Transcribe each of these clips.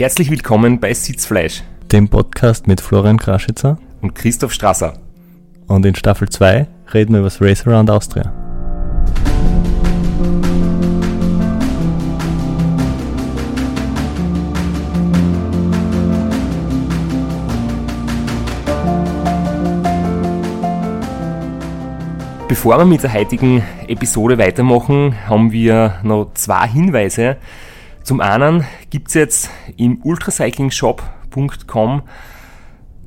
Herzlich willkommen bei Sitzfleisch, dem Podcast mit Florian Kraschitzer und Christoph Strasser. Und in Staffel 2 reden wir über das Race Around Austria. Bevor wir mit der heutigen Episode weitermachen, haben wir noch zwei Hinweise. Zum einen gibt es jetzt im ultracyclingshop.com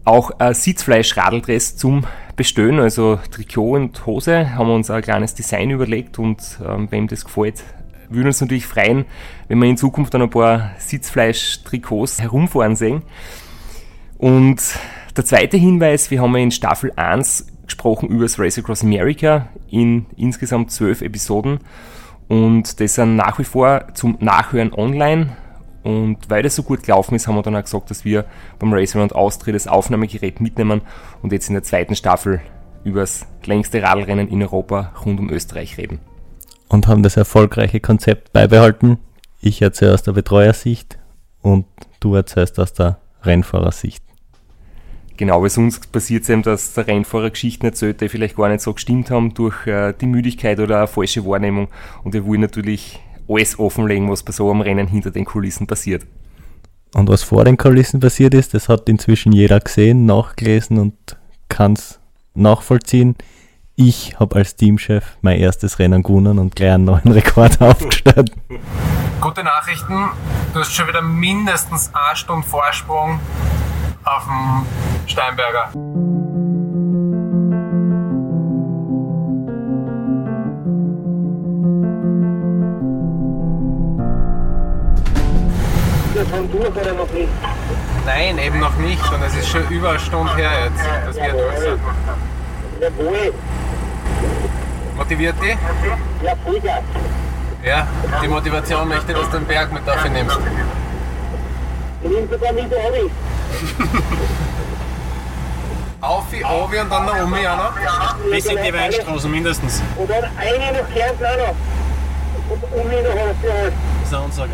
auch Sitzfleisch-Radeldress zum Bestellen, also Trikot und Hose. Haben wir uns ein kleines Design überlegt und ähm, wem das gefällt, würden uns natürlich freuen, wenn wir in Zukunft dann ein paar Sitzfleisch-Trikots herumfahren sehen. Und der zweite Hinweis, wir haben in Staffel 1 gesprochen über das Race Across America in insgesamt zwölf Episoden und das sind nach wie vor zum Nachhören online. Und weil das so gut gelaufen ist, haben wir dann auch gesagt, dass wir beim Race Around Austria das Aufnahmegerät mitnehmen und jetzt in der zweiten Staffel über das längste Radlrennen in Europa rund um Österreich reden. Und haben das erfolgreiche Konzept beibehalten. Ich erzähle aus der Betreuersicht und du erzählst aus der Rennfahrersicht. Genau, weil sonst passiert es eben, dass der Rennfahrer Geschichten erzählt, die vielleicht gar nicht so gestimmt haben durch äh, die Müdigkeit oder eine falsche Wahrnehmung. Und wir wollen natürlich alles offenlegen, was bei so einem Rennen hinter den Kulissen passiert. Und was vor den Kulissen passiert ist, das hat inzwischen jeder gesehen, nachgelesen und kann es nachvollziehen. Ich habe als Teamchef mein erstes Rennen gewonnen und gleich einen neuen Rekord aufgestellt. Gute Nachrichten, du hast schon wieder mindestens eine Stunde Vorsprung auf dem Steinberger. Nein, eben noch nicht. Und es ist schon über eine Stunde her jetzt, dass wir durch sind. Motiviert die? Ja, Vollgas. Ja, die Motivation möchte, dass du den Berg mit dafür nimmst. Ich nehme sogar mit Auf, Obi und dann nach Omi auch noch? Bis in die Weinstraße mindestens. Und dann eine nach Kärnten auch noch. Und auf die Hand. Das ist eine Ansage.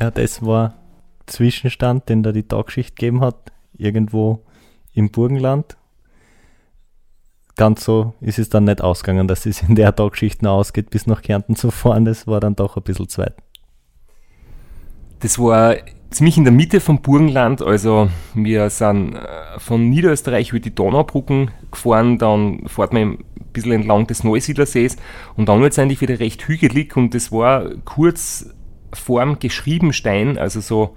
Ja, das war Zwischenstand, den da die Tagschicht gegeben hat, irgendwo im Burgenland. Ganz so ist es dann nicht ausgegangen, dass es in der Tagschicht noch ausgeht, bis nach Kärnten zu fahren. Das war dann doch ein bisschen zu weit. Das war ziemlich in der Mitte vom Burgenland, also wir sind äh, von Niederösterreich über die Donaubrücken gefahren, dann fährt man ein bisschen entlang des Neusiedlersees. Und dann wird es eigentlich wieder recht hügelig. Und das war kurz vorm Geschriebenstein, also so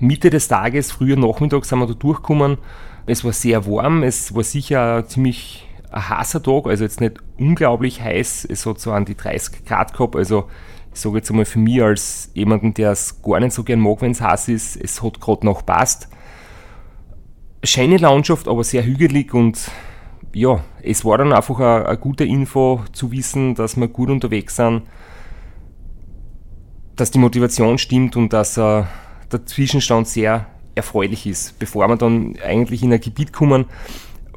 Mitte des Tages, früher Nachmittag sind wir da durchgekommen. Es war sehr warm, es war sicher ziemlich ein heißer Tag, also jetzt nicht unglaublich heiß, es hat so an die 30 Grad gehabt, also ich sage jetzt einmal für mich als jemanden, der es gar nicht so gern mag, wenn es heiß ist, es hat gerade noch passt. Schöne Landschaft, aber sehr hügelig und ja, es war dann einfach eine, gute Info zu wissen, dass wir gut unterwegs sind, dass die Motivation stimmt und dass äh, der Zwischenstand sehr erfreulich ist, bevor wir dann eigentlich in ein Gebiet kommen,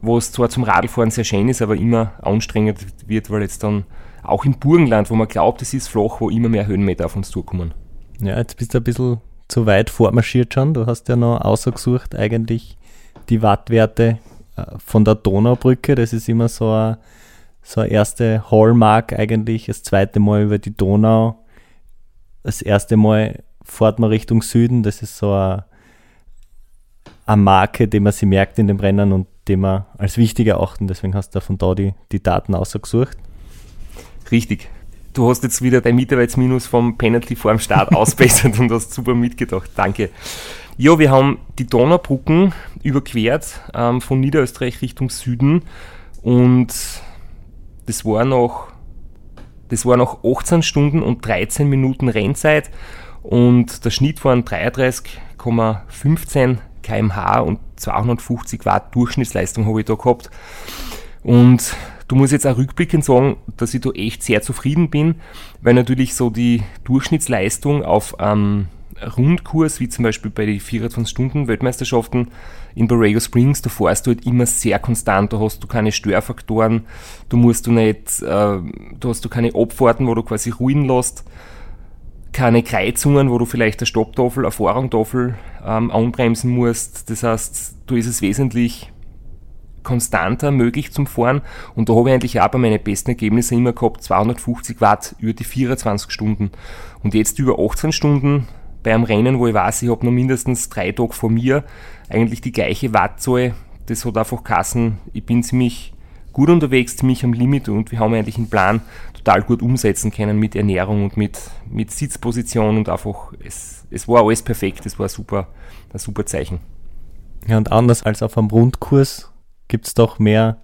wo es zwar zum Radfahren sehr schön ist, aber immer anstrengend wird, weil jetzt dann auch im Burgenland, wo man glaubt, es ist flach, wo immer mehr Höhenmeter auf uns zukommen. Ja, jetzt bist du ein bisschen zu weit vormarschiert schon. Du hast ja noch ausgesucht eigentlich die Wattwerte äh, von der Donaubrücke. Das ist immer so eine, so eine erste Hallmark eigentlich. Das zweite Mal über die Donau. Das erste Mal fährt man Richtung Süden. Das ist so eine, eine Marke, die man sich merkt in dem Rennen und die man als wichtig erachten. Deswegen hast du von da die, die Daten ausgesucht. Richtig. Du hast jetzt wieder dein Mitarbeitsminus vom Penalty vor dem Start ausbessert und hast super mitgedacht. Danke. Ja, wir haben die Donaubrücken überquert ähm, von Niederösterreich Richtung Süden und das war noch das war noch 18 Stunden und 13 Minuten Rennzeit und der Schnitt waren 33,15 kmh und 250 Watt Durchschnittsleistung habe ich da gehabt. Und Du musst jetzt auch rückblickend sagen, dass ich da echt sehr zufrieden bin, weil natürlich so die Durchschnittsleistung auf einem Rundkurs, wie zum Beispiel bei den 24-Stunden-Weltmeisterschaften in Borrego Springs, da fährst du halt immer sehr konstant, da hast du keine Störfaktoren, du musst du nicht, äh, da hast du keine Abfahrten, wo du quasi ruhen lässt. keine Kreuzungen, wo du vielleicht eine Stopptafel, eine Vorrangtafel ähm, anbremsen musst. Das heißt, da ist es wesentlich konstanter möglich zum Fahren. Und da habe ich eigentlich auch bei meinen besten Ergebnissen immer gehabt 250 Watt über die 24 Stunden. Und jetzt über 18 Stunden bei einem Rennen, wo ich weiß, ich habe noch mindestens drei Tage vor mir eigentlich die gleiche Wattzahl, das hat einfach Kassen, ich bin ziemlich gut unterwegs, ziemlich am Limit und wir haben eigentlich einen Plan total gut umsetzen können mit Ernährung und mit, mit Sitzposition und einfach, es, es war alles perfekt, es war super, ein super Zeichen. Ja, und anders als auf einem Rundkurs gibt es doch mehr,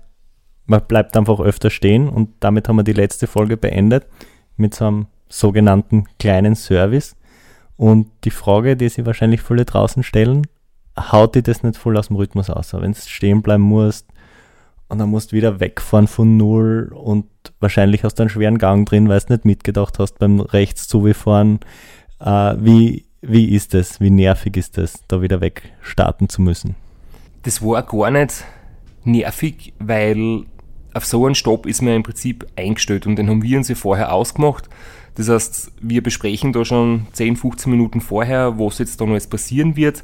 man bleibt einfach öfter stehen und damit haben wir die letzte Folge beendet mit so einem sogenannten kleinen Service. Und die Frage, die sich wahrscheinlich viele draußen stellen, haut dir das nicht voll aus dem Rhythmus aus? Wenn du stehen bleiben musst und dann musst du wieder wegfahren von Null und wahrscheinlich hast du einen schweren Gang drin, weil du nicht mitgedacht hast beim rechts zu wie fahren. Äh, wie, wie ist das? Wie nervig ist das, da wieder weg starten zu müssen? Das war gar nicht nervig, weil auf so einen Stopp ist man im Prinzip eingestellt und den haben wir uns ja vorher ausgemacht. Das heißt, wir besprechen da schon 10, 15 Minuten vorher, was jetzt da noch alles passieren wird.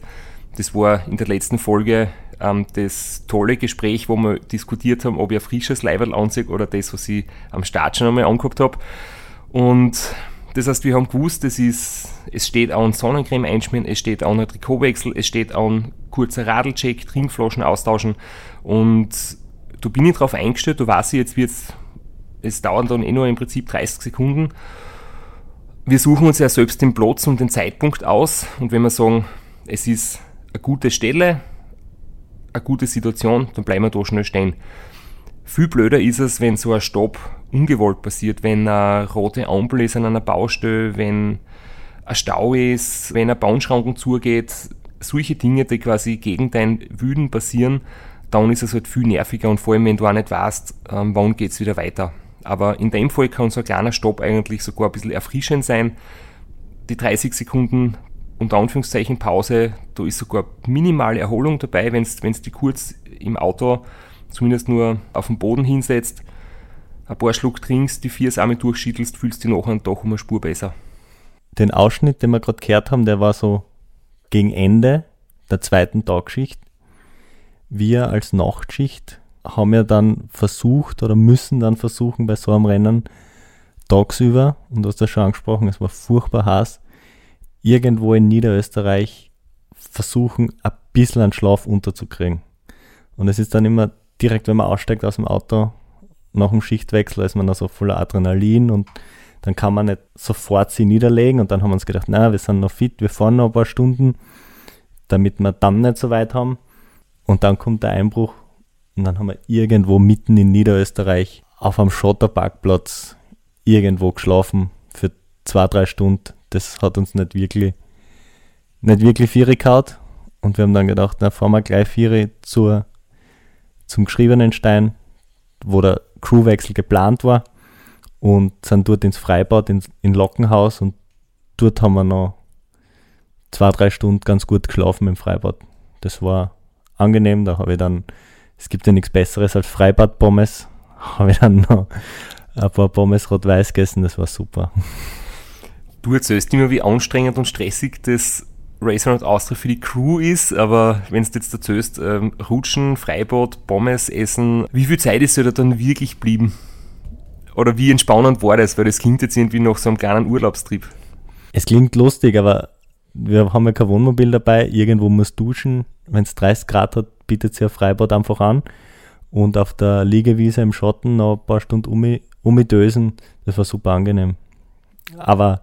Das war in der letzten Folge ähm, das tolle Gespräch, wo wir diskutiert haben, ob ich ein frisches Leiberl anziehe oder das, was ich am Start schon einmal angehabt habe. Und das heißt, wir haben gewusst, das ist, es steht an Sonnencreme einschmieren, es steht an ein Trikotwechsel, es steht an kurzer Radlcheck, Trinkflaschen austauschen und da bin ich drauf eingestellt, da weiß ich, jetzt wird's, es dauert dann eh nur im Prinzip 30 Sekunden. Wir suchen uns ja selbst den Platz und den Zeitpunkt aus und wenn wir sagen, es ist eine gute Stelle, eine gute Situation, dann bleiben wir da schnell stehen. Viel blöder ist es, wenn so ein Stopp ungewollt passiert, wenn eine rote Ampel ist an einer Baustelle, wenn ein Stau ist, wenn ein Bahnschranken zugeht, solche Dinge, die quasi gegen dein Wüden passieren, dann ist es halt viel nerviger und vor allem, wenn du auch nicht weißt, ähm, wann geht es wieder weiter. Aber in dem Fall kann so ein kleiner Stopp eigentlich sogar ein bisschen erfrischend sein. Die 30 Sekunden unter Anführungszeichen Pause, da ist sogar minimale Erholung dabei, wenn du die kurz im Auto zumindest nur auf den Boden hinsetzt, ein paar Schluck trinkst, die vier Samen durchschüttelst, fühlst du dich nachher doch um eine Spur besser. Den Ausschnitt, den wir gerade gehört haben, der war so gegen Ende der zweiten Tagschicht. Wir als Nachtschicht haben ja dann versucht oder müssen dann versuchen bei so einem Rennen tagsüber, und du hast das schon angesprochen, es war furchtbar heiß, irgendwo in Niederösterreich versuchen, ein bisschen einen Schlaf unterzukriegen. Und es ist dann immer direkt, wenn man aussteigt aus dem Auto, nach dem Schichtwechsel ist man da so voller Adrenalin und dann kann man nicht sofort sie niederlegen und dann haben wir uns gedacht, na, wir sind noch fit, wir fahren noch ein paar Stunden, damit wir dann nicht so weit haben. Und dann kommt der Einbruch und dann haben wir irgendwo mitten in Niederösterreich auf einem Schotterparkplatz irgendwo geschlafen für zwei, drei Stunden das hat uns nicht wirklich, nicht wirklich Viere gehaut. Und wir haben dann gedacht, na, fahren wir gleich Viere zur, zum geschriebenen Stein, wo der Crewwechsel geplant war. Und sind dort ins Freibad, ins in Lockenhaus und dort haben wir noch zwei, drei Stunden ganz gut geschlafen im Freibad. Das war angenehm, da habe ich dann, es gibt ja nichts Besseres als Freibad-Pommes, habe ich dann noch ein paar Pommes rot-weiß gegessen, das war super. Du erzählst immer, wie anstrengend und stressig das Racer und Austria für die Crew ist, aber wenn du jetzt erzählst, ähm, Rutschen, Freibad, Pommes essen, wie viel Zeit ist da dann wirklich blieben? Oder wie entspannend war das? Weil das klingt jetzt irgendwie nach so einem kleinen Urlaubstrip. Es klingt lustig, aber wir haben ja kein Wohnmobil dabei, irgendwo muss duschen. Wenn es 30 Grad hat, bietet sich ein Freibad einfach an. Und auf der Liegewiese im Schatten noch ein paar Stunden um, umdösen. Das war super angenehm. Aber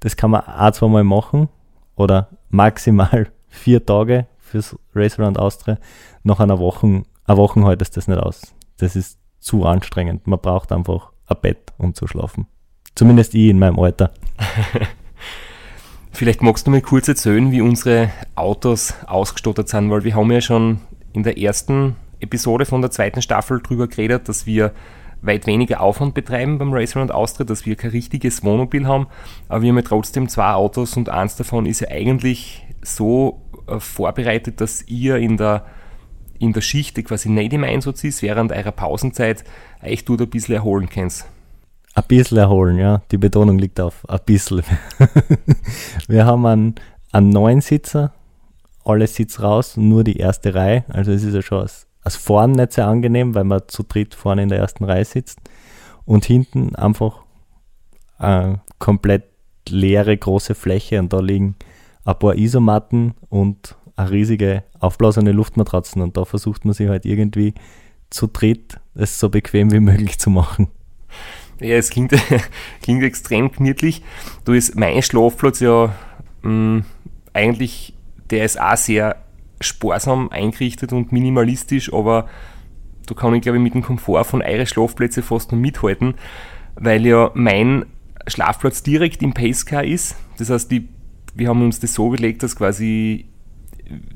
das kann man auch zweimal machen oder maximal vier Tage fürs Race Around Austria. Nach einer Woche, eine Woche hält es das nicht aus. Das ist zu anstrengend. Man braucht einfach ein Bett, um zu schlafen. Zumindest ich in meinem Alter. Vielleicht magst du mir kurz erzählen, wie unsere Autos ausgestattet sind, weil wir haben ja schon in der ersten Episode von der zweiten Staffel drüber geredet, dass wir weit weniger Aufwand betreiben beim Race Around Austria, dass wir kein richtiges Wohnmobil haben, aber wir haben ja trotzdem zwei Autos und eins davon ist ja eigentlich so äh, vorbereitet, dass ihr in der, in der Schicht, die quasi nicht im Einsatz ist, während eurer Pausenzeit euch dort ein bisschen erholen könnt. ein bisschen erholen, ja. Die Betonung liegt auf ein bisschen. wir haben einen, einen neuen Sitzer, alle Sitz raus, nur die erste Reihe. Also es ist ja schon als, vorn nicht sehr angenehm, weil man zu dritt vorne in der ersten Reihe sitzt. Und hinten einfach eine komplett leere große Fläche und da liegen ein paar Isomatten und eine riesige aufblasene Luftmatratzen und da versucht man sich halt irgendwie zu dritt es so bequem wie möglich zu machen. Ja, es klingt, klingt extrem gemütlich. Du ist mein Schlafplatz ja mh, mm, eigentlich, der ist auch sehr sparsam eingerichtet und minimalistisch, aber da kann ich glaube ich mit dem Komfort von eure Schlafplätze fast noch mithalten, weil ja mein Schlafplatz direkt im Pacecar ist. Das heißt, die, wir haben uns das so überlegt, dass quasi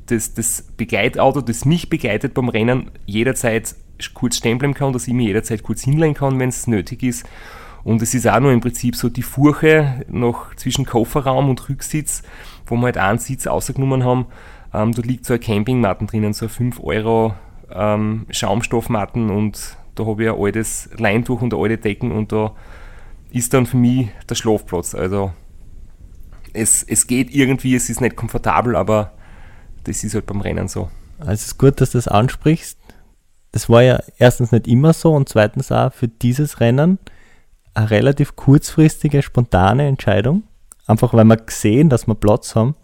das, das Begleitauto, das mich begleitet beim Rennen, jederzeit kurz stehen bleiben kann, dass ich mich jederzeit kurz hinlegen kann, wenn es nötig ist. Und es ist auch nur im Prinzip so die Furche noch zwischen Kofferraum und Rücksitz, wo wir halt einen Sitz ausgenommen haben. Ähm, da liegt so eine Campingmatten drinnen, so ein 5 Euro ähm, Schaumstoffmatten und da habe ich ein altes Leintuch und alte Decken und da ist dann für mich der Schlafplatz. Also es, es geht irgendwie, es ist nicht komfortabel, aber das ist halt beim Rennen so. Also es ist gut, dass du das ansprichst. Das war ja erstens nicht immer so und zweitens auch für dieses Rennen eine relativ kurzfristige, spontane Entscheidung. Einfach weil wir gesehen, dass wir Platz haben,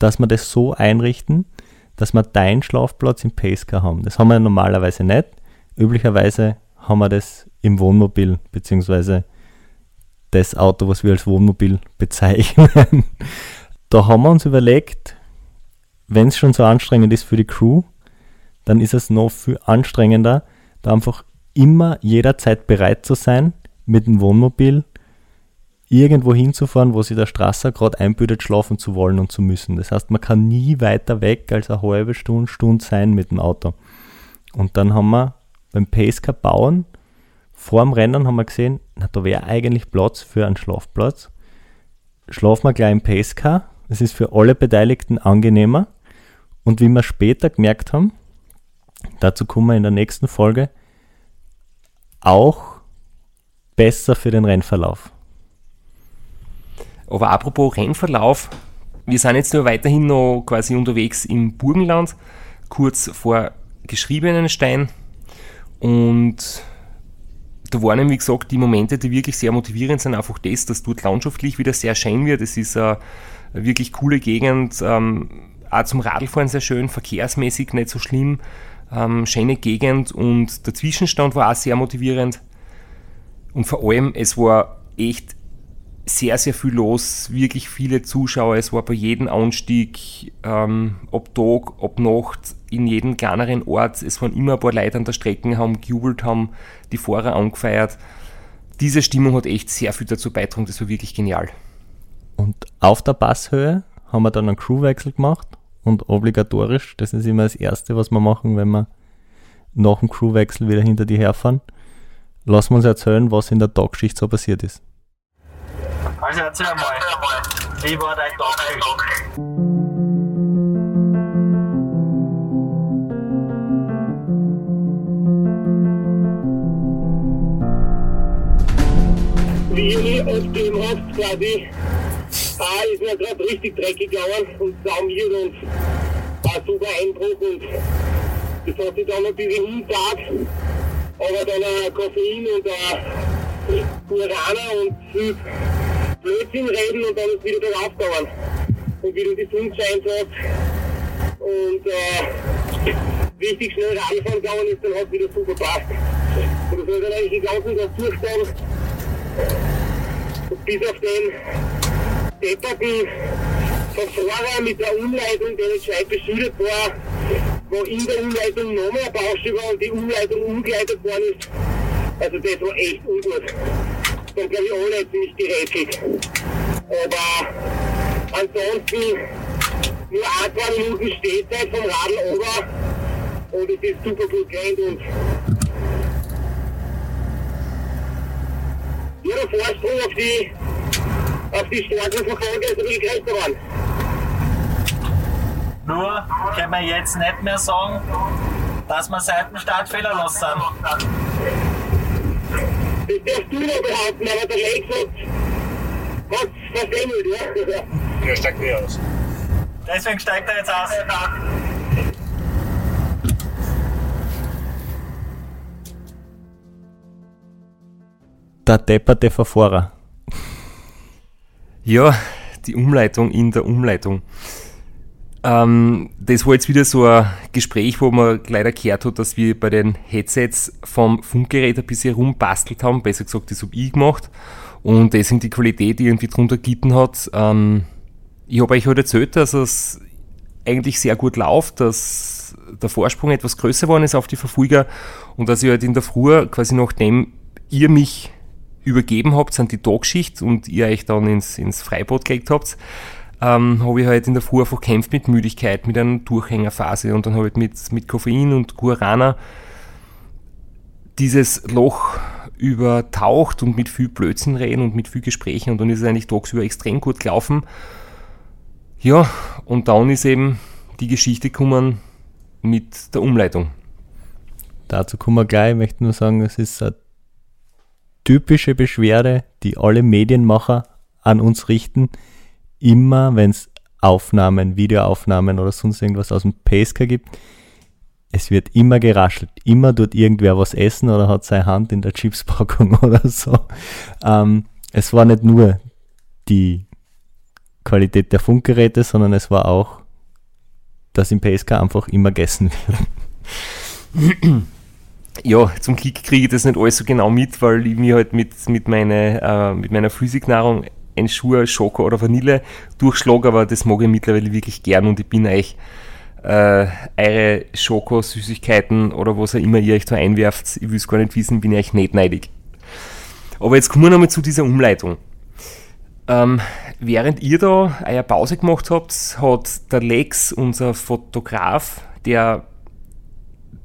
dass wir das so einrichten, dass wir deinen Schlafplatz im Pacecar haben. Das haben wir normalerweise nicht. Üblicherweise haben wir das im Wohnmobil, beziehungsweise das Auto, was wir als Wohnmobil bezeichnen. da haben wir uns überlegt, wenn es schon so anstrengend ist für die Crew, dann ist es noch viel anstrengender, da einfach immer jederzeit bereit zu sein, mit dem Wohnmobil irgendwo hinzufahren, wo sich der Strasser gerade einbütet, schlafen zu wollen und zu müssen. Das heißt, man kann nie weiter weg als eine halbe Stunde, Stunde sein mit dem Auto. Und dann haben wir beim Pacecar bauen, vor dem Rennen haben wir gesehen, na, da wäre eigentlich Platz für einen Schlafplatz. Schlafen wir gleich im Pacecar. Das ist für alle Beteiligten angenehmer. Und wie wir später gemerkt haben, dazu kommen wir in der nächsten Folge, auch besser für den Rennverlauf. Aber apropos Rennverlauf, wir sind jetzt nur weiterhin noch quasi unterwegs im Burgenland, kurz vor Geschriebenenstein. Und da waren, wie gesagt, die Momente, die wirklich sehr motivierend sind, einfach das, dass dort landschaftlich wieder sehr schön wird. Es ist eine wirklich coole Gegend, ähm, auch zum Radlfahren sehr schön, verkehrsmäßig nicht so schlimm, ähm, schöne Gegend und der Zwischenstand war auch sehr motivierend. Und vor allem, es war echt sehr, sehr viel los, wirklich viele Zuschauer. Es war bei jedem Anstieg, ähm, ob Tag, ob Nacht, in jedem kleineren Ort. Es waren immer ein paar Leute an der Strecke, haben gejubelt, haben die Fahrer angefeiert. Diese Stimmung hat echt sehr viel dazu beigetragen, das war wirklich genial. Und auf der Passhöhe haben wir dann einen Crewwechsel gemacht und obligatorisch, das ist immer das Erste, was wir machen, wenn wir nach dem Crewwechsel wieder hinter die herfahren. Lassen uns erzählen, was in der Tagschicht so passiert ist. Also erzähl mal, wie war dein Tagschicht? Wie auf dem Haft quasi A ist mir gerade richtig dreckig gegangen und saumiert und war super Einbruch und das hat sich dann ein bisschen hintat. Aber dann ein Koffein und ein Guarana und viel Blödsinn reden und dann wieder bergauf gegangen. Und wieder die Sonne scheint hat. Und äh, richtig schnell Radfahren gegangen ist, dann hat wieder super passt. Und das hat dann eigentlich den ganzen Tag durchgestanden. Bis auf den depperten Verfahrer mit der Umleitung, der nicht gescheit beschildert war, wo in der Umleitung noch mehr Baustelle war und die Umleitung umgeleitet worden ist. Also das war echt ungut. Dann glaube ich alle ziemlich gerätselt. Aber ansonsten nur ein, zwei Minuten Stehzeit vom Radl ober und es ist super gut gerannt und ja, der Vorsprung auf die auf die starken Verfolger ist ein bisschen größer geworden. Nur können wir jetzt nicht mehr sagen, dass wir seit dem sind. Das darfst du noch behaupten, aber der Lex hat hat's versemmelt, ja. Der steigt nie aus. Deswegen steigt er jetzt aus. Der depperte Verfahrer. Ja, die Umleitung in der Umleitung. Ähm, das war jetzt wieder so ein Gespräch, wo man leider gehört hat, dass wir bei den Headsets vom Funkgerät ein bisschen rumbastelt haben. Besser gesagt, das habe ich gemacht. Und deswegen die Qualität irgendwie drunter gelitten hat. Ähm, ich habe euch heute erzählt, dass es eigentlich sehr gut läuft, dass der Vorsprung etwas größer geworden ist auf die Verfolger und dass ich halt in der Früh, quasi nachdem ihr mich übergeben habt an die Tagschicht und ihr euch dann ins, ins Freibad gelegt habt, ähm, habe ich halt in der Früh einfach kämpft mit Müdigkeit, mit einer Durchhängerphase und dann habe ich mit, mit Koffein und Guarana dieses Loch übertaucht und mit viel Blödsinn reden und mit viel Gesprächen und dann ist es eigentlich tagsüber extrem gut gelaufen. Ja, und dann ist eben die Geschichte gekommen mit der Umleitung. Dazu kommen wir gleich. Ich möchte nur sagen, es ist eine typische Beschwerde, die alle Medienmacher an uns richten. Immer, wenn es Aufnahmen, Videoaufnahmen oder sonst irgendwas aus dem Pacecar gibt, es wird immer geraschelt. Immer tut irgendwer was essen oder hat seine Hand in der Chipspackung oder so. Ähm, es war nicht nur die Qualität der Funkgeräte, sondern es war auch, dass im PSK einfach immer gegessen wird. Ja, zum Glück kriege ich das nicht alles so genau mit, weil ich mir halt mit, mit, meine, äh, mit meiner Physiknahrung ein Schur, Schoko oder Vanille durchschlage, aber das mag ich mittlerweile wirklich gern und ich bin euch äh, eure Schoko, Süßigkeiten oder was auch immer ihr euch da einwerft, ich will es gar nicht wissen, bin ich euch nicht neidig. Aber jetzt kommen wir nochmal zu dieser Umleitung. Ähm, während ihr da eine Pause gemacht habt, hat der Lex, unser Fotograf, der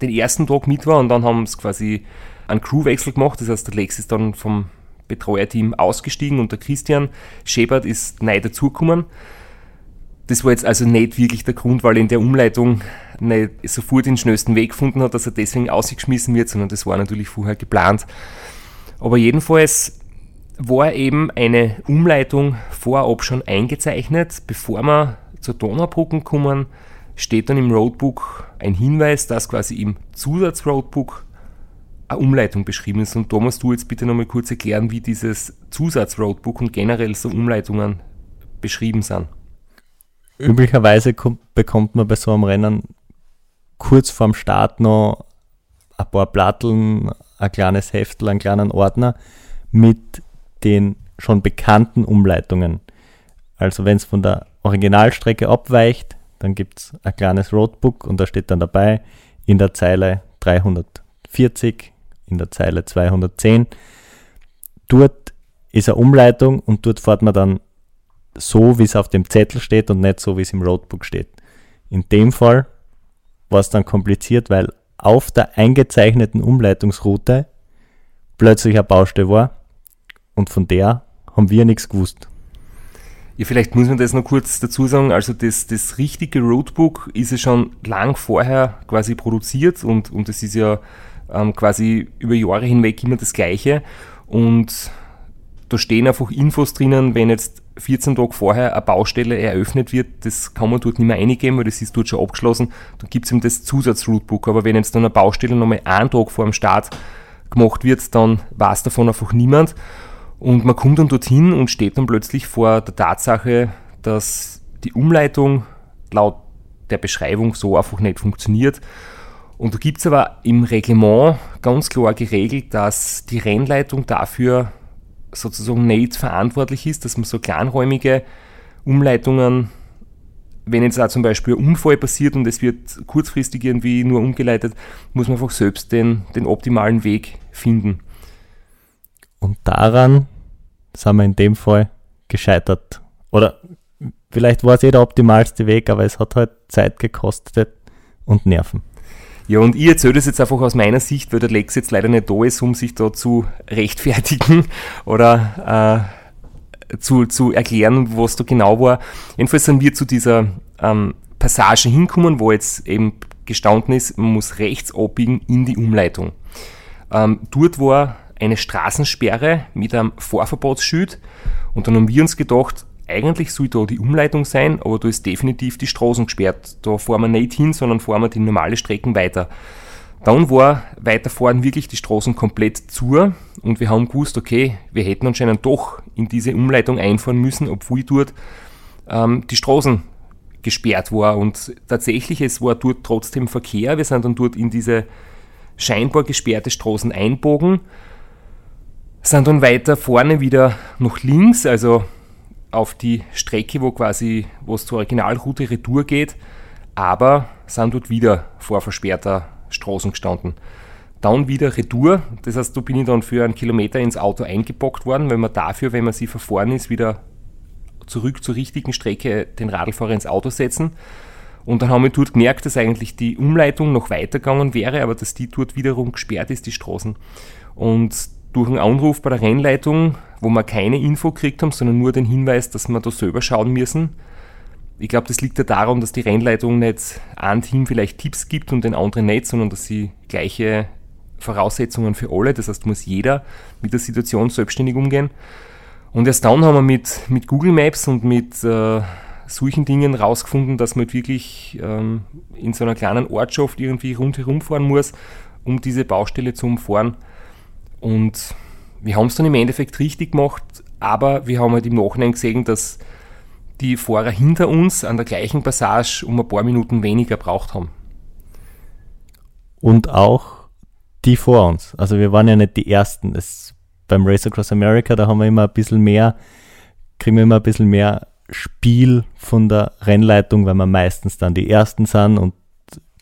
den ersten Tag mit war und dann haben sie quasi einen Crewwechsel gemacht. Das heißt, der Lex ist dann vom Betreuerteam ausgestiegen und der Christian Schebert ist neu dazugekommen. Das war jetzt also nicht wirklich der Grund, weil er in der Umleitung nicht sofort den schnellsten Weg gefunden hat, dass er deswegen ausgeschmissen wird, sondern das war natürlich vorher geplant. Aber jedenfalls war eben eine Umleitung vorab schon eingezeichnet. Bevor wir zur Donaubrücken kommen, steht dann im Roadbook ein Hinweis, dass quasi im Zusatzroadbook eine Umleitung beschrieben ist. Und musst du jetzt bitte nochmal kurz erklären, wie dieses Zusatzroadbook und generell so Umleitungen beschrieben sind. Üblicherweise kommt, bekommt man bei so einem Rennen kurz vorm Start noch ein paar Platteln, ein kleines Heftel, einen kleinen Ordner mit den schon bekannten Umleitungen. Also wenn es von der Originalstrecke abweicht, dann gibt es ein kleines Roadbook und da steht dann dabei in der Zeile 340, in der Zeile 210. Dort ist eine Umleitung und dort fährt man dann so, wie es auf dem Zettel steht und nicht so, wie es im Roadbook steht. In dem Fall war es dann kompliziert, weil auf der eingezeichneten Umleitungsroute plötzlich eine Baustelle war und von der haben wir nichts gewusst. Ja, vielleicht muss man das noch kurz dazu sagen. Also das, das richtige Roadbook ist ja schon lang vorher quasi produziert und, und es ist ja ähm, quasi über Jahre hinweg immer das gleiche. Und da stehen einfach Infos drinnen, wenn jetzt 14 Tage vorher eine Baustelle eröffnet wird, das kann man dort nicht mehr eingeben, weil das ist dort schon abgeschlossen, dann gibt es eben das Zusatzrootbook. Aber wenn jetzt dann eine Baustelle nochmal einen Tag vor dem Start gemacht wird, dann weiß davon einfach niemand. Und man kommt dann dorthin und steht dann plötzlich vor der Tatsache, dass die Umleitung laut der Beschreibung so einfach nicht funktioniert. Und da gibt es aber im Reglement ganz klar geregelt, dass die Rennleitung dafür sozusagen nicht verantwortlich ist, dass man so kleinräumige Umleitungen, wenn jetzt auch zum Beispiel ein Unfall passiert und es wird kurzfristig irgendwie nur umgeleitet, muss man einfach selbst den, den optimalen Weg finden. Und daran sind wir in dem Fall gescheitert. Oder vielleicht war es eh der optimalste Weg, aber es hat halt Zeit gekostet und Nerven. Ja, und ich erzähle das jetzt einfach aus meiner Sicht, weil der Lex jetzt leider nicht da ist, um sich da zu rechtfertigen oder äh, zu, zu erklären, was da genau war. Jedenfalls sind wir zu dieser ähm, Passage hinkommen, wo jetzt eben gestanden ist, man muss rechts abbiegen in die Umleitung. Ähm, dort war eine Straßensperre mit einem Vorverbotsschild und dann haben wir uns gedacht, eigentlich soll da die Umleitung sein, aber da ist definitiv die Straßen gesperrt. Da fahren wir nicht hin, sondern fahren wir die normale Strecken weiter. Dann war weiter vorn wirklich die Straßen komplett zu und wir haben gewusst, okay, wir hätten anscheinend doch in diese Umleitung einfahren müssen, obwohl dort ähm, die Straßen gesperrt war. Und tatsächlich, es war dort trotzdem Verkehr. Wir sind dann dort in diese scheinbar gesperrte Straßen einbogen, sind dann weiter vorne wieder nach links, also auf die Strecke, wo quasi, wo es zur Originalroute Retour geht, aber sind dort wieder vor versperrter Straßen gestanden. Dann wieder Retour, das heißt, da bin ich dann für einen Kilometer ins Auto eingebockt worden, weil man dafür, wenn man sie verfahren ist, wieder zurück zur richtigen Strecke den Radlfahrer ins Auto setzen. Und dann haben wir dort gemerkt, dass eigentlich die Umleitung noch weitergegangen wäre, aber dass die dort wiederum gesperrt ist, die Straßen. Und durch einen Anruf bei der Rennleitung, wo wir keine Info gekriegt haben, sondern nur den Hinweis, dass wir da selber schauen müssen, ich glaube, das liegt ja daran, dass die Rennleitung nicht einem Team vielleicht Tipps gibt und den anderen nicht, sondern dass sie gleiche Voraussetzungen für alle, das heißt, muss jeder mit der Situation selbstständig umgehen. Und erst dann haben wir mit, mit Google Maps und mit äh, solchen Dingen rausgefunden, dass man wirklich ähm, in so einer kleinen Ortschaft irgendwie rundherum fahren muss, um diese Baustelle zu umfahren. Und wir haben es dann im Endeffekt richtig gemacht, aber wir haben halt im Nachhinein gesehen, dass die Fahrer hinter uns an der gleichen Passage um ein paar Minuten weniger braucht haben. Und auch die vor uns. Also wir waren ja nicht die Ersten. Es, beim Race Across America, da haben wir immer ein bisschen mehr, kriegen wir immer ein bisschen mehr Spiel von der Rennleitung, weil wir meistens dann die Ersten sind und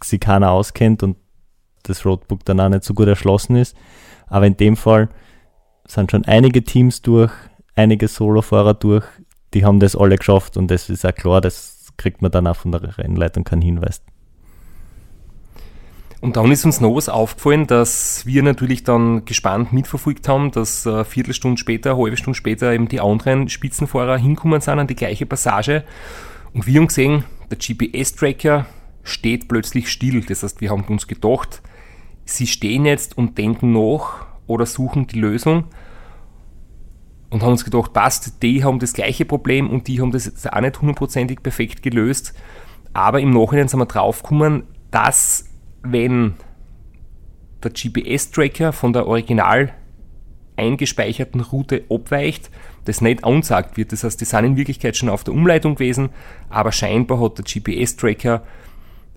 sie keiner auskennt und das Roadbook dann auch nicht so gut erschlossen ist. Aber in dem Fall sind schon einige Teams durch, einige Solofahrer durch, die haben das alle geschafft und das ist auch klar, das kriegt man dann auch von der Rennleitung keinen Hinweis. Und dann ist uns noch was aufgefallen, dass wir natürlich dann gespannt mitverfolgt haben, dass eine Viertelstunde später, eine halbe Stunde später eben die anderen Spitzenfahrer hinkommen sind an die gleiche Passage. Und wir haben gesehen, der GPS-Tracker steht plötzlich still. Das heißt, wir haben uns gedacht, sie stehen jetzt und denken nach oder suchen die Lösung und haben uns gedacht, passt, die haben das gleiche Problem und die haben das jetzt auch nicht hundertprozentig perfekt gelöst. Aber im Nachhinein sind wir draufgekommen, dass wenn der GPS-Tracker von der original eingespeicherten Route abweicht, das nicht ansagt wird. Das heißt, die sind in Wirklichkeit schon auf der Umleitung gewesen, aber scheinbar hat der GPS-Tracker,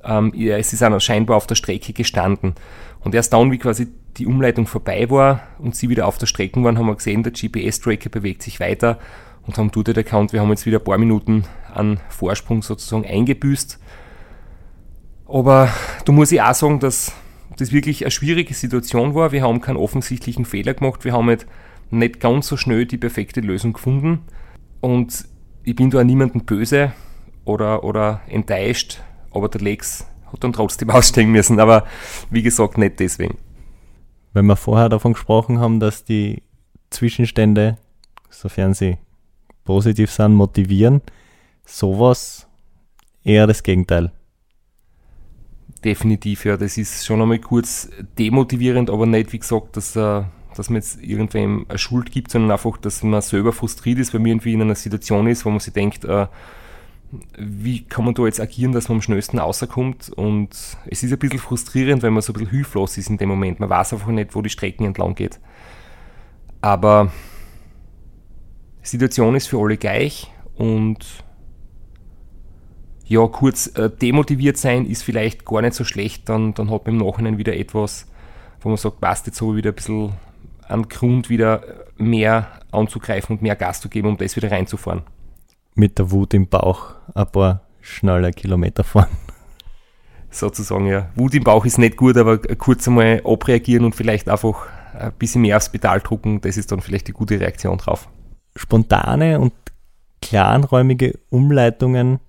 ähm, sie sind scheinbar auf der Strecke gestanden. Und erst dann, wie quasi die Umleitung vorbei war und sie wieder auf der Strecke waren, haben wir gesehen, der GPS-Tracker bewegt sich weiter und haben dort erkannt, wir haben jetzt wieder ein paar Minuten an Vorsprung sozusagen eingebüßt. Aber da muss ich auch sagen, dass das wirklich eine schwierige Situation war. Wir haben keinen offensichtlichen Fehler gemacht. Wir haben halt nicht ganz so schnell die perfekte Lösung gefunden. Und ich bin da niemandem böse oder, oder enttäuscht, aber der Lex hat dann trotzdem aussteigen müssen. Aber wie gesagt, nicht deswegen wenn wir vorher davon gesprochen haben, dass die Zwischenstände, sofern sie positiv sind, motivieren, sowas eher das Gegenteil. Definitiv, ja. Das ist schon einmal kurz demotivierend, aber nicht, wie gesagt, dass, äh, dass man jetzt irgendwem eine Schuld gibt, sondern einfach, dass man selber frustriert ist, wenn man irgendwie in einer Situation ist, wo man sich denkt, äh, wie kann man da jetzt agieren, dass man am schnellsten rauskommt. Und es ist ein bisschen frustrierend, wenn man so ein bisschen hilflos ist in dem Moment. Man weiß einfach nicht, wo die Strecken entlang geht. Aber die Situation ist für alle gleich und ja, kurz äh, demotiviert sein ist vielleicht gar nicht so schlecht, dann, dann hat man im Nachhinein wieder etwas, wo man sagt, passt jetzt so wieder ein bisschen an Grund wieder mehr anzugreifen und mehr Gas zu geben, um das wieder reinzufahren mit der Wut im Bauch ein paar schnelle Kilometer fahren. Sozusagen, ja. Wut im Bauch ist nicht gut, aber kurz einmal abreagieren und vielleicht einfach ein bisschen mehr aufs Pedal drucken, das ist dann vielleicht die gute Reaktion drauf. Spontane und kleinräumige Umleitungen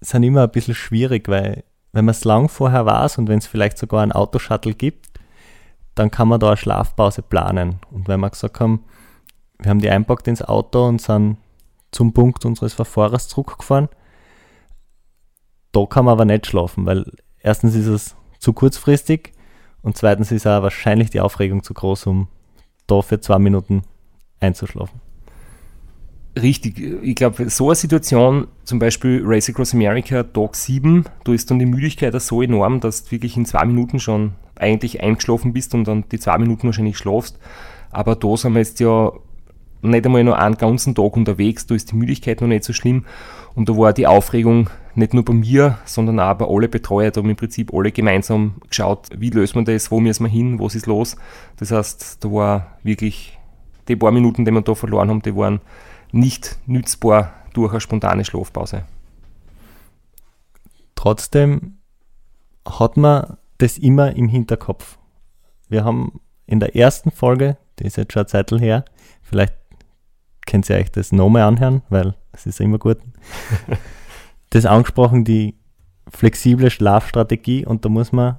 sind immer ein bisschen schwierig, weil wenn man es lang vorher weiß und wenn es vielleicht sogar ein Autoshuttle gibt, dann kann man da eine Schlafpause planen. Und wenn wir gesagt haben, wir haben die einpackt ins Auto und sind zum Punkt unseres Verfahrens zurückgefahren. Da kann man aber nicht schlafen, weil erstens ist es zu kurzfristig und zweitens ist auch wahrscheinlich die Aufregung zu groß, um da für zwei Minuten einzuschlafen. Richtig, ich glaube, so eine Situation, zum Beispiel Race Across America, Tag 7, da ist dann die Müdigkeit so enorm, dass du wirklich in zwei Minuten schon eigentlich eingeschlafen bist und dann die zwei Minuten wahrscheinlich schlafst. Aber da sind wir jetzt ja nicht einmal noch einen ganzen Tag unterwegs, da ist die Müdigkeit noch nicht so schlimm. Und da war die Aufregung nicht nur bei mir, sondern auch bei alle Betreuer. Da haben im Prinzip alle gemeinsam geschaut, wie löst man das, wo müssen wir hin, was ist los. Das heißt, da war wirklich die paar Minuten, die wir da verloren haben, die waren nicht nützbar durch eine spontane Schlafpause. Trotzdem hat man das immer im Hinterkopf. Wir haben in der ersten Folge, die ist jetzt schon eine Zeit her, vielleicht könnt ihr euch das nochmal anhören, weil es ist immer gut. das angesprochen, die flexible Schlafstrategie und da muss man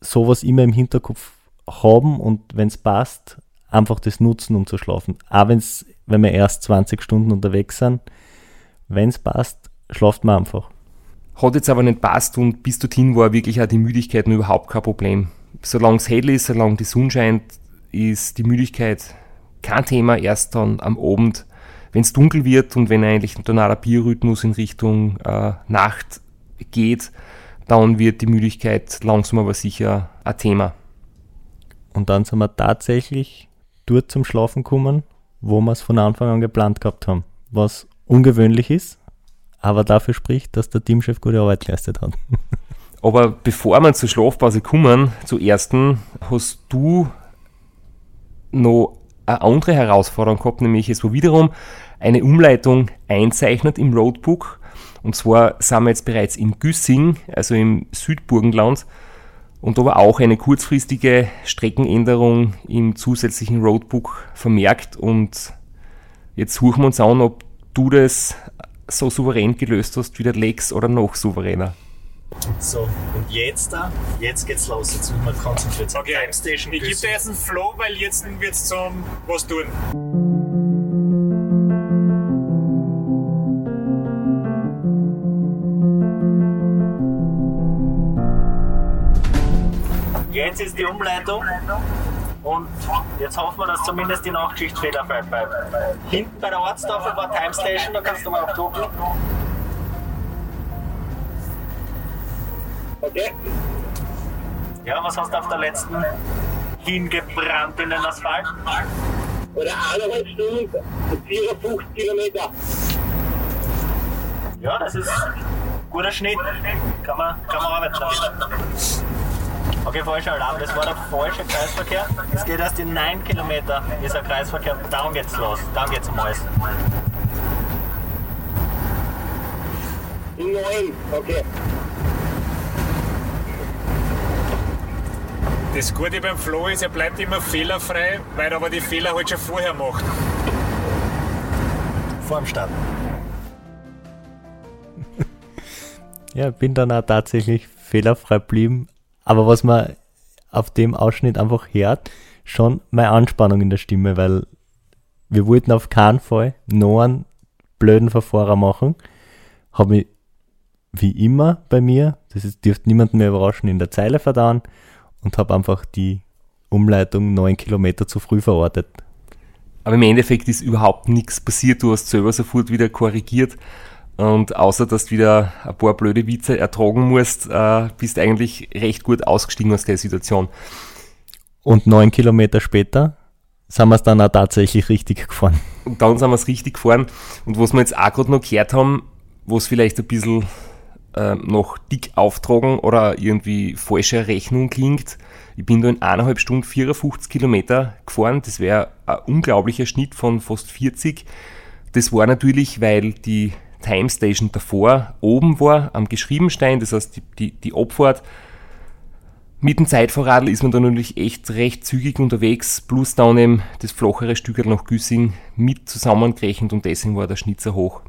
sowas immer im Hinterkopf haben und wenn es passt, einfach das nutzen, um zu schlafen. Auch wenn's, wenn wir erst 20 Stunden unterwegs sind, wenn es passt, schlaft man einfach. Hat jetzt aber nicht passt und bis dorthin war wirklich auch die Müdigkeit überhaupt kein Problem. Solange es hell ist, solange die Sonne scheint, ist die Müdigkeit kein Thema. Erst dann am Abend, wenn es dunkel wird und wenn eigentlich der tonale Biorhythmus in Richtung äh, Nacht geht, dann wird die Müdigkeit langsam aber sicher ein Thema. Und dann sind wir tatsächlich dort zum Schlafen kommen, wo wir es von Anfang an geplant gehabt haben. Was ungewöhnlich ist, aber dafür spricht, dass der Teamchef gute Arbeit geleistet hat. Aber bevor wir zur Schlafpause kommen, zur ersten, hast du noch eine andere Herausforderung gehabt, nämlich es war wiederum eine Umleitung einzeichnet im Roadbook. Und zwar sind wir jetzt bereits in Güssing, also im Südburgenland, und da war auch eine kurzfristige Streckenänderung im zusätzlichen Roadbook vermerkt. Und jetzt suchen wir uns an, ob du das so souverän gelöst hast wie der Lex oder noch souveräner. So, und jetzt da, jetzt geht's los. Jetzt müssen wir konzentriert sein. Okay, Time Station. ich gebe dir jetzt einen Flow, weil jetzt wird's zum was tun. Jetzt ist die Umleitung. Und jetzt hoffen wir, dass zumindest die Nachtschicht fehlerfrei bleibt. Hinten bei der Ortstafel war Time Station, da kannst du mal aufdrucken. Okay? Ja, was hast du auf der letzten hingebrannt in den Asphalt? Oder eineinhalb Stunden, 54 Kilometer. Ja, das ist guter Schnitt. Kann man, kann man arbeiten damit. Okay, falscher Alarm, das war der falsche Kreisverkehr. Es geht erst in 9 Kilometer, ist ein Kreisverkehr. Dann geht's los, dann geht's um alles. In 9, okay. Das Gute beim Flo ist, er bleibt immer fehlerfrei, weil er aber die Fehler halt schon vorher macht. Vor dem Start. Ja, bin dann auch tatsächlich fehlerfrei geblieben. Aber was man auf dem Ausschnitt einfach hört, schon meine Anspannung in der Stimme, weil wir wollten auf keinen Fall noch einen blöden Verfahrer machen. Habe mich wie immer bei mir, das ist, dürfte niemanden mehr überraschen, in der Zeile verdauen und habe einfach die Umleitung neun Kilometer zu früh verortet. Aber im Endeffekt ist überhaupt nichts passiert. Du hast selber sofort wieder korrigiert. Und außer dass du wieder ein paar blöde Witze ertragen musst, äh, bist du eigentlich recht gut ausgestiegen aus der Situation. Und neun Kilometer später sind wir es dann auch tatsächlich richtig gefahren. Und dann sind wir es richtig gefahren. Und was wir jetzt auch gerade noch gehört haben, was vielleicht ein bisschen äh, noch dick auftragen oder irgendwie falsche Rechnung klingt. Ich bin da in eineinhalb Stunden 54 Kilometer gefahren. Das wäre ein unglaublicher Schnitt von fast 40. Das war natürlich, weil die Time Station davor oben war, am Geschriebenstein, das heißt die, die, die Abfahrt. Mit dem Zeitvorradl ist man dann natürlich echt recht zügig unterwegs, plus dann eben das flachere Stück nach Güssing mit zusammengerechnet und deswegen war der Schnitzer hoch.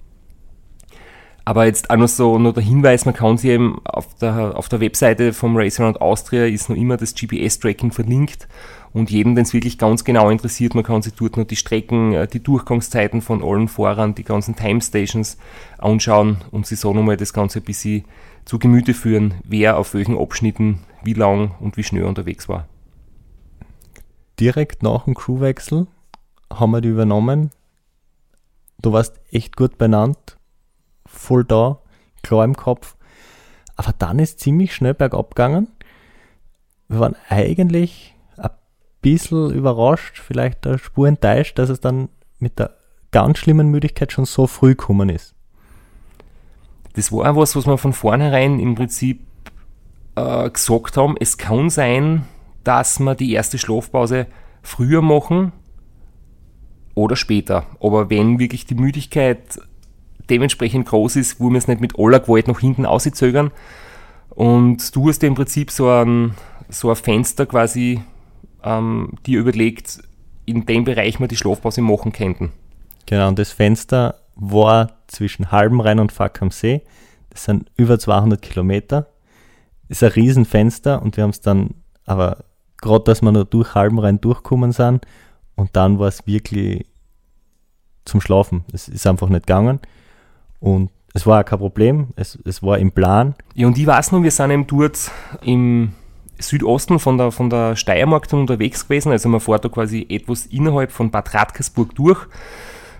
Aber jetzt auch noch so noch der Hinweis, man kann sich eben auf der, auf der Webseite vom Race Around Austria ist noch immer das GPS-Tracking verlinkt und jeden, den es wirklich ganz genau interessiert, man kann sich dort noch die Strecken, äh, die Durchgangszeiten von allen Fahrern, die ganzen Time Stations anschauen und sich so nochmal das Ganze ein bisschen zu Gemüte führen, wer auf welchen Abschnitten wie lang und wie schnell unterwegs war. direkt nach dem Crewwechsel haben wir die übernommen. Du warst echt gut benannt, voll da, klar im Kopf. Aber dann ist ziemlich schnell bergab gegangen. Wir waren eigentlich ein bisschen überrascht, vielleicht eine Spur enttäuscht, dass es dann mit der ganz schlimmen Müdigkeit schon so früh gekommen ist. Das war auch was, was wir von vornherein im Prinzip äh, gesagt haben. Es kann sein, dass wir die erste Schlafpause früher machen oder später. Aber wenn wirklich die Müdigkeit dementsprechend groß ist, wo wir es nicht mit aller Gewalt nach hinten auszögern. Und du hast dir im Prinzip so ein, so ein Fenster quasi ähm, dir überlegt, in dem Bereich wir die Schlafpause machen könnten. Genau, und das Fenster war zwischen Halbenrhein und Fack am See. Das sind über 200 Kilometer. Das ist ein Riesenfenster und wir haben es dann, aber gerade, dass wir nur durch Halbenrhein durchkommen sind und dann war es wirklich zum Schlafen. Es ist einfach nicht gegangen und es war auch kein Problem, es, es war im Plan. Ja, und ich weiß noch, wir sind eben dort im Südosten von der, von der Steiermark unterwegs gewesen. Also man fährt da quasi etwas innerhalb von Bad Radkersburg durch.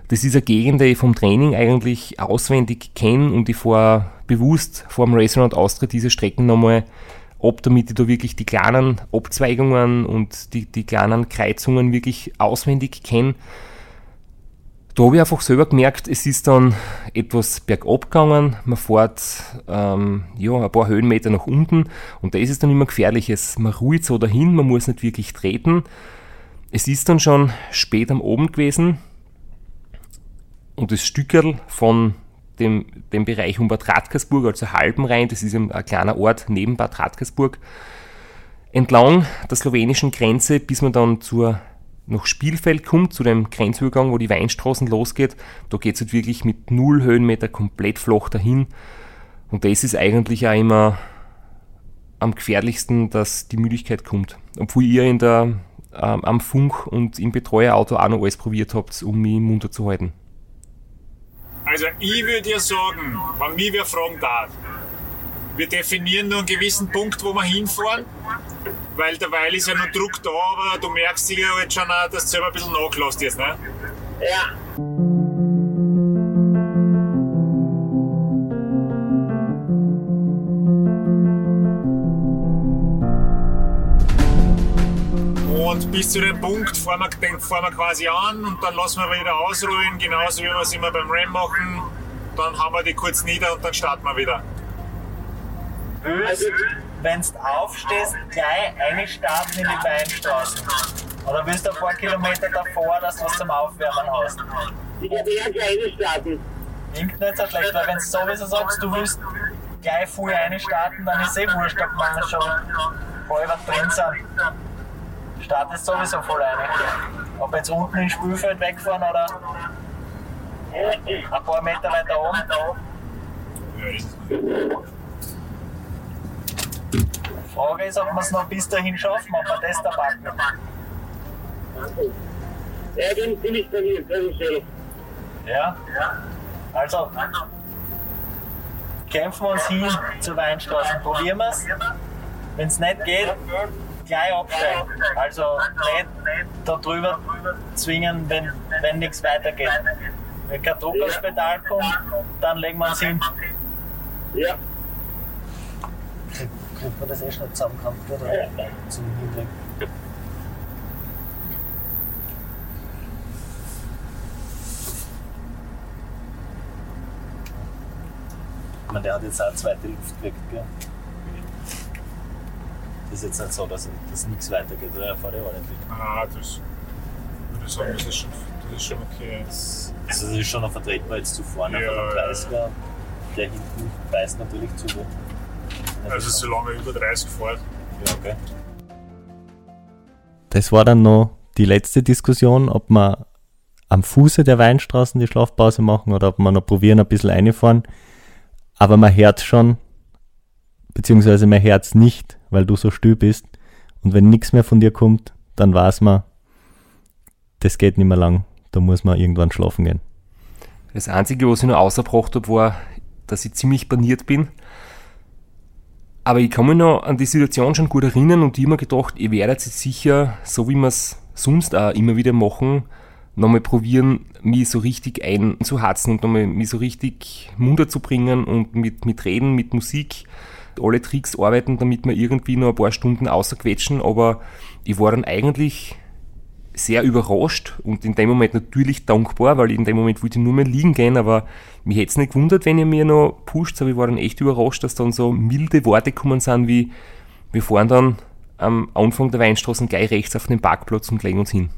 Das ist eine Gegend, die ich vom Training eigentlich auswendig kenne und ich fahre bewusst vor dem Restaurant Austria diese Strecken nochmal ab, damit ich da wirklich die kleinen Abzweigungen und die, die kleinen Kreuzungen wirklich auswendig kenne da habe ich einfach selber gemerkt, es ist dann etwas bergab gegangen. Man fährt ähm, ja, ein paar Höhenmeter nach unten und da ist es dann immer gefährlich. Man ruht so dahin, man muss nicht wirklich treten. Es ist dann schon spät am Abend gewesen und das Stückerl von dem, dem Bereich um Bad Radkersburg, also Halbenrhein, das ist ein, ein kleiner Ort neben Bad Radkersburg, entlang der slowenischen Grenze, bis man dann zur nach Spielfeld kommt, zu dem Grenzübergang, wo die Weinstraßen losgeht, da geht es halt wirklich mit null Höhenmeter komplett flach dahin. Und das ist eigentlich auch immer am gefährlichsten, dass die Müdigkeit kommt. Obwohl ihr in der, ähm, am Funk und im Betreuerauto auch noch alles probiert habt, um mich munter zu halten. Also ich würde ja sagen, wenn mich wer fragen darf, wir definieren nur einen gewissen Punkt, wo wir hinfahren weil derweil ist ja noch Druck da, aber du merkst sicher jetzt schon, auch, dass du selber ein bisschen nachgelost ist, ne? Ja. Und bis zu dem Punkt fahren wir, fahren wir quasi an und dann lassen wir wieder ausruhen, genauso wie wir es immer beim Ram machen. Dann haben wir die kurz nieder und dann starten wir wieder. Also, wenn du aufstehst, gleich einstarten in die Weinstraßen? Oder willst du ein paar Kilometer davor, dass du was zum Aufwärmen hast? Ich werde eher gleich einstarten. Klingt nicht so schlecht, weil wenn du sowieso sagst, du willst gleich früh einstarten, dann ist eh wurscht, ob wir schon halb drin sind. Startest sowieso voll rein. Ob jetzt unten ins Spielfeld wegfahren oder ein paar Meter weiter oben. Frage ist, ob wir es noch bis dahin schaffen, ob wir das da packen. Ja, dann bin ich bei mir, das ist schön. Ja? Also, kämpfen wir uns hin zur Weinstraße. Probieren wir es. Wenn es nicht geht, gleich absteigen. Also nicht da drüber zwingen, wenn, wenn nichts weitergeht. Wenn kein Druck aufs Pedal kommt, dann legen wir uns hin. Ja. Kriegt man das eh schnell zusammenkrampft oder zum Hinlegen? Ich meine, der hat jetzt auch eine zweite Luft gekriegt, gell? Das ist jetzt nicht so, dass, dass nichts weitergeht, oder? Er fährt ja ordentlich. Ah, das würde ich sagen, das ist schon, das ist schon okay. Das, also das ist schon noch vertretbar jetzt zu vorne Ja, von ja. der 30er. Der hinten beißt natürlich zu. gell? Also solange er über 30 fährt. Ja, okay. Das war dann noch die letzte Diskussion, ob wir am Fuße der Weinstraßen die Schlafpause machen oder ob wir noch probieren, ein bisschen reinfahren. Aber man hört schon, beziehungsweise man hört nicht, weil du so still bist. Und wenn nichts mehr von dir kommt, dann weiß man, das geht nicht mehr lang. Da muss man irgendwann schlafen gehen. Das Einzige, was ich noch außerbracht habe, war, dass ich ziemlich paniert bin. Aber ich kann mich noch an die Situation schon gut erinnern und ich mir gedacht, ihr werdet jetzt sicher, so wie wir es sonst auch immer wieder machen, nochmal probieren, mich so richtig einzuhatzen und nochmal mich so richtig munter zu bringen und mit, mit Reden, mit Musik alle Tricks arbeiten, damit wir irgendwie nur ein paar Stunden außerquetschen, aber ich war dann eigentlich sehr überrascht und in dem Moment natürlich dankbar, weil in dem Moment wollte ich nur mehr liegen gehen, aber mich hätte es nicht gewundert, wenn ihr mir noch pusht, aber ich war dann echt überrascht, dass dann so milde Worte gekommen sind, wie wir fahren dann am Anfang der Weinstraße gleich rechts auf den Parkplatz und legen uns hin.